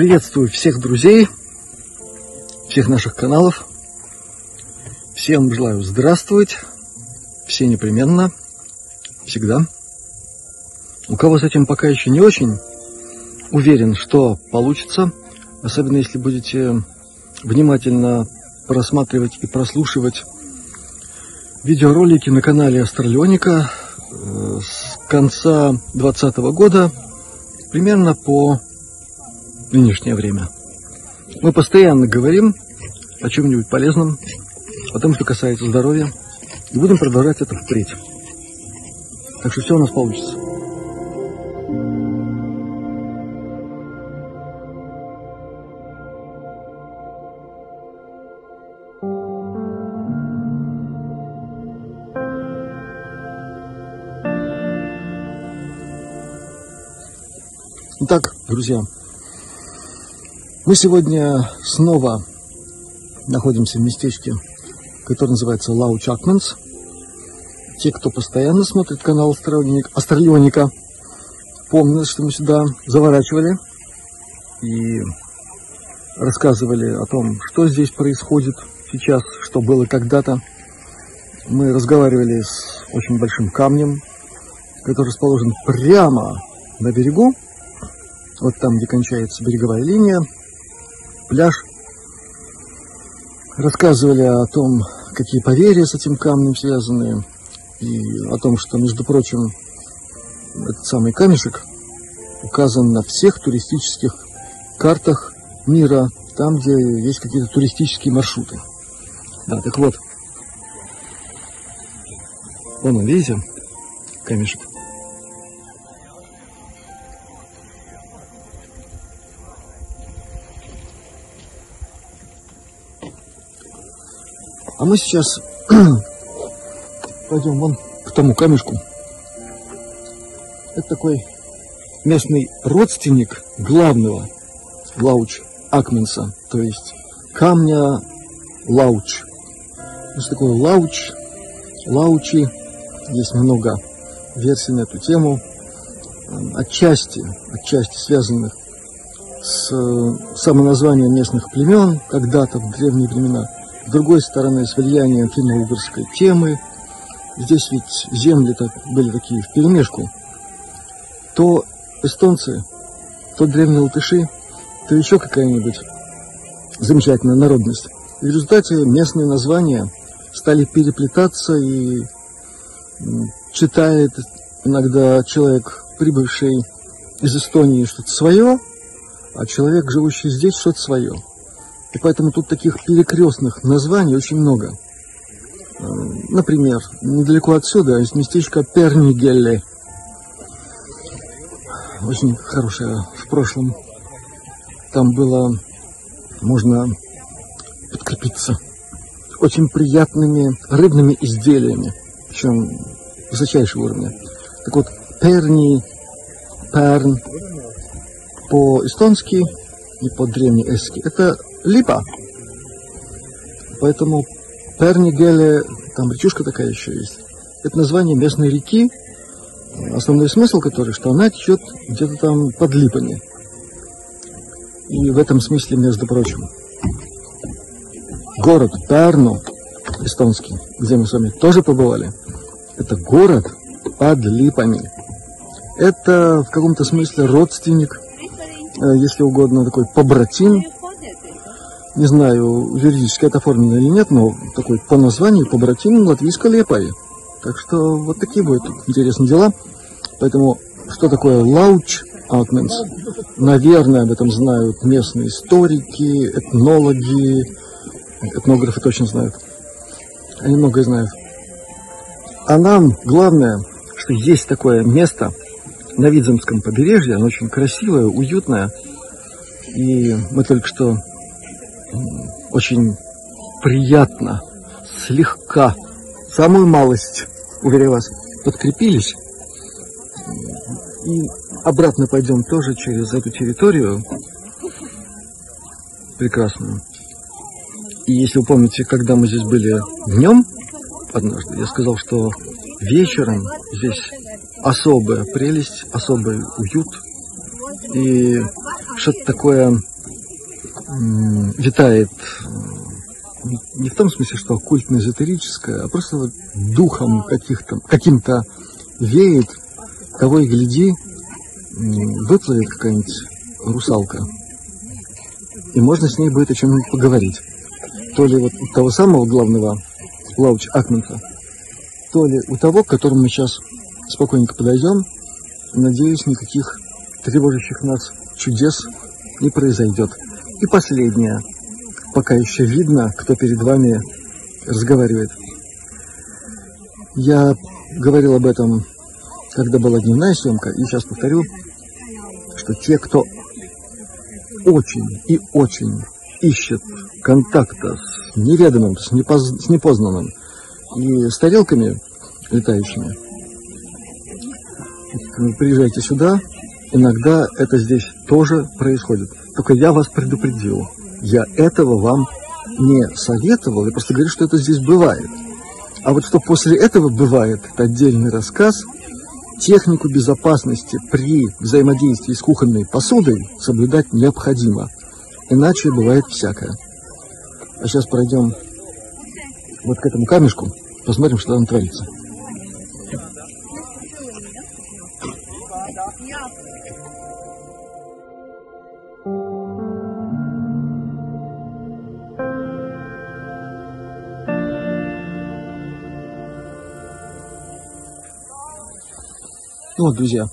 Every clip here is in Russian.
Приветствую всех друзей, всех наших каналов. Всем желаю здравствовать, все непременно, всегда. У кого с этим пока еще не очень, уверен, что получится, особенно если будете внимательно просматривать и прослушивать видеоролики на канале Астралионика э, с конца 2020 года примерно по нынешнее время. Мы постоянно говорим о чем-нибудь полезном, о том, что касается здоровья, и будем продолжать это впредь. Так что все у нас получится. Итак, друзья, мы сегодня снова находимся в местечке, которое называется Лау Чакманс. Те, кто постоянно смотрит канал Астралионика, помнят, что мы сюда заворачивали и рассказывали о том, что здесь происходит сейчас, что было когда-то. Мы разговаривали с очень большим камнем, который расположен прямо на берегу вот там, где кончается береговая линия, пляж. Рассказывали о том, какие поверья с этим камнем связаны, и о том, что, между прочим, этот самый камешек указан на всех туристических картах мира, там, где есть какие-то туристические маршруты. Да, так вот, вон он, видите, камешек. Мы сейчас пойдем вон к тому камешку. Это такой местный родственник главного Лауч Акменса, то есть камня Лауч. Что такое Лауч? Лаучи. Есть много версий на эту тему. Отчасти, отчасти связанных с э, самоназванием местных племен когда-то в древние времена – с другой стороны, с влиянием финно-угорской темы, здесь ведь земли-то были такие в перемешку, то эстонцы, то древние латыши, то еще какая-нибудь замечательная народность. И в результате местные названия стали переплетаться и читает иногда человек, прибывший из Эстонии, что-то свое, а человек, живущий здесь, что-то свое. И поэтому тут таких перекрестных названий очень много. Э, например, недалеко отсюда есть местечко Пернигелле. Очень хорошее в прошлом. Там было можно подкрепиться очень приятными рыбными изделиями, причем высочайшего уровня. Так вот, перни, перн по-эстонски и по-древнеэски – это липа. Поэтому Пернигеле, там речушка такая еще есть. Это название местной реки, основной смысл которой, что она течет где-то там под липами. И в этом смысле, между прочим, город Перну, эстонский, где мы с вами тоже побывали, это город под липами. Это в каком-то смысле родственник, э, если угодно, такой побратим не знаю, юридически это оформлено или нет, но такой по названию побратим латвийской лепаи. Так что вот такие будут интересные дела. Поэтому что такое лауч Алтменс? Наверное, об этом знают местные историки, этнологи, этнографы точно знают. Они многое знают. А нам главное, что есть такое место на Видземском побережье, оно очень красивое, уютное. И мы только что очень приятно, слегка, самую малость, уверяю вас, подкрепились. И обратно пойдем тоже через эту территорию прекрасную. И если вы помните, когда мы здесь были днем, однажды, я сказал, что вечером здесь особая прелесть, особый уют. И что-то такое витает не в том смысле, что оккультно-эзотерическое, а просто вот духом каких-то, каким-то веет, того и гляди, выплывет какая-нибудь русалка, и можно с ней будет о чем-нибудь поговорить. То ли вот у того самого главного Лауч Акмента, то ли у того, к которому мы сейчас спокойненько подойдем, надеюсь, никаких тревожащих нас чудес не произойдет. И последнее, пока еще видно, кто перед вами разговаривает. Я говорил об этом, когда была дневная съемка, и сейчас повторю, что те, кто очень и очень ищет контакта с неведомым, с, непоз... с непознанным и с тарелками летающими, приезжайте сюда, иногда это здесь тоже происходит. Только я вас предупредил. Я этого вам не советовал, я просто говорю, что это здесь бывает. А вот что после этого бывает, это отдельный рассказ. Технику безопасности при взаимодействии с кухонной посудой соблюдать необходимо. Иначе бывает всякое. А сейчас пройдем вот к этому камешку, посмотрим, что там творится. Ну вот, друзья,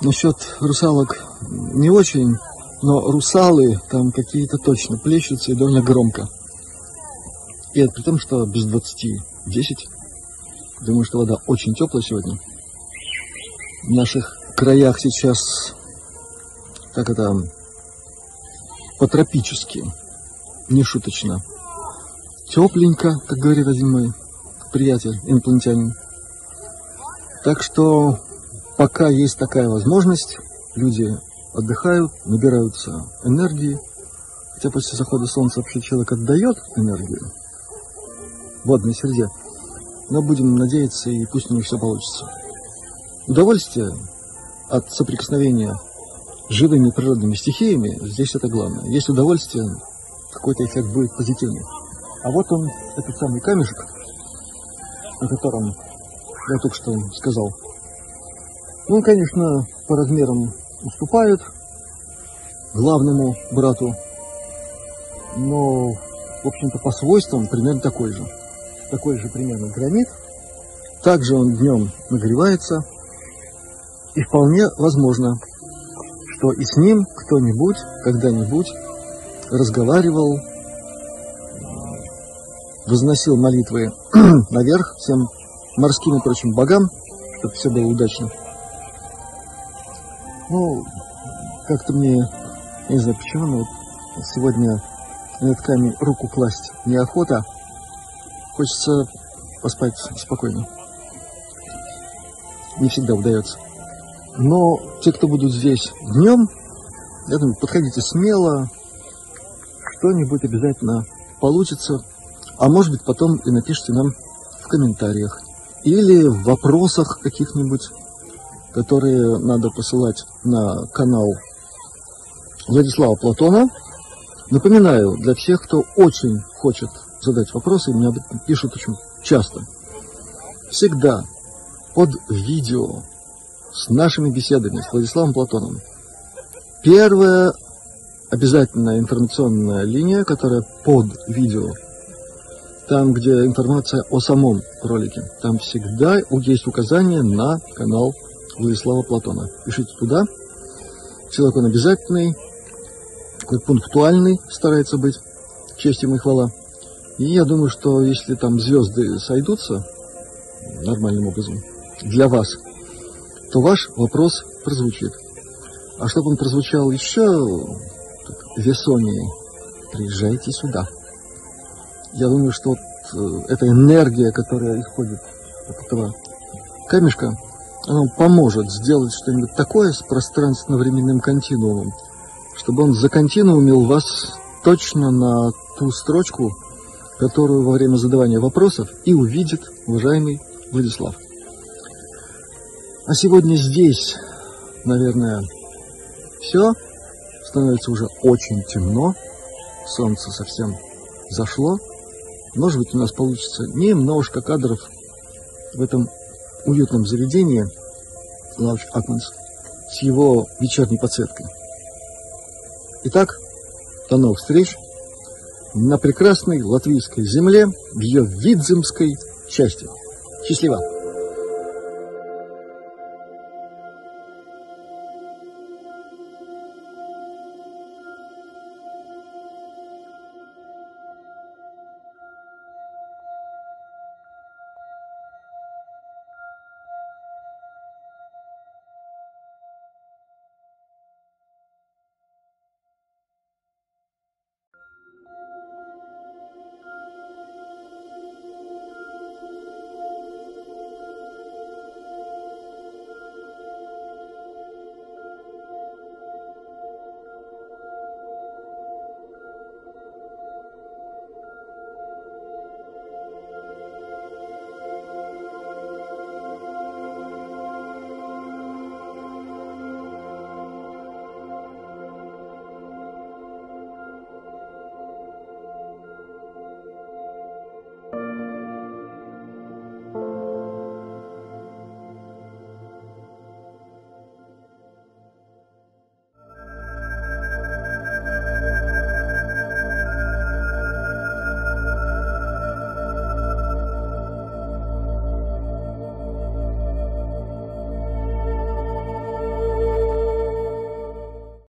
насчет русалок не очень, но русалы там какие-то точно плещутся и довольно громко. И это при том, что без 20 10. Думаю, что вода очень теплая сегодня. В наших краях сейчас, как это, по-тропически, не шуточно. Тепленько, как говорит один мой приятель, инопланетянин. Так что пока есть такая возможность, люди отдыхают, набираются энергии. Хотя после захода солнца вообще человек отдает энергию водной среде. Но будем надеяться, и пусть у них все получится. Удовольствие от соприкосновения с живыми природными стихиями, здесь это главное. Есть удовольствие, какой-то эффект будет позитивный. А вот он, этот самый камешек, о котором я только что сказал. Ну, он, конечно, по размерам уступает главному брату, но, в общем-то, по свойствам примерно такой же. Такой же примерно гранит. Также он днем нагревается. И вполне возможно, что и с ним кто-нибудь когда-нибудь разговаривал, возносил молитвы наверх всем морским и прочим богам, чтобы все было удачно. Ну, как-то мне, я не знаю почему, но вот сегодня на этот руку класть неохота. Хочется поспать спокойно. Не всегда удается. Но те, кто будут здесь днем, я думаю, подходите смело, что-нибудь обязательно получится. А может быть, потом и напишите нам в комментариях или в вопросах каких-нибудь, которые надо посылать на канал Владислава Платона. Напоминаю, для всех, кто очень хочет задать вопросы, меня пишут очень часто. Всегда под видео с нашими беседами с Владиславом Платоном первая обязательная информационная линия, которая под видео – там, где информация о самом ролике, там всегда есть указание на канал Владислава Платона. Пишите туда. Человек он обязательный, пунктуальный старается быть, честь ему и хвала. И я думаю, что если там звезды сойдутся нормальным образом для вас, то ваш вопрос прозвучит. А чтобы он прозвучал еще так, весомее, приезжайте сюда я думаю, что вот э, эта энергия, которая исходит от этого камешка, она поможет сделать что-нибудь такое с пространственно-временным континуумом, чтобы он законтинуумил вас точно на ту строчку, которую во время задавания вопросов и увидит уважаемый Владислав. А сегодня здесь, наверное, Все, становится уже очень темно, солнце совсем зашло. Может быть, у нас получится немножко кадров в этом уютном заведении Лауч Акманс с его вечерней подсветкой. Итак, до новых встреч на прекрасной латвийской земле в ее Видземской части. Счастливо!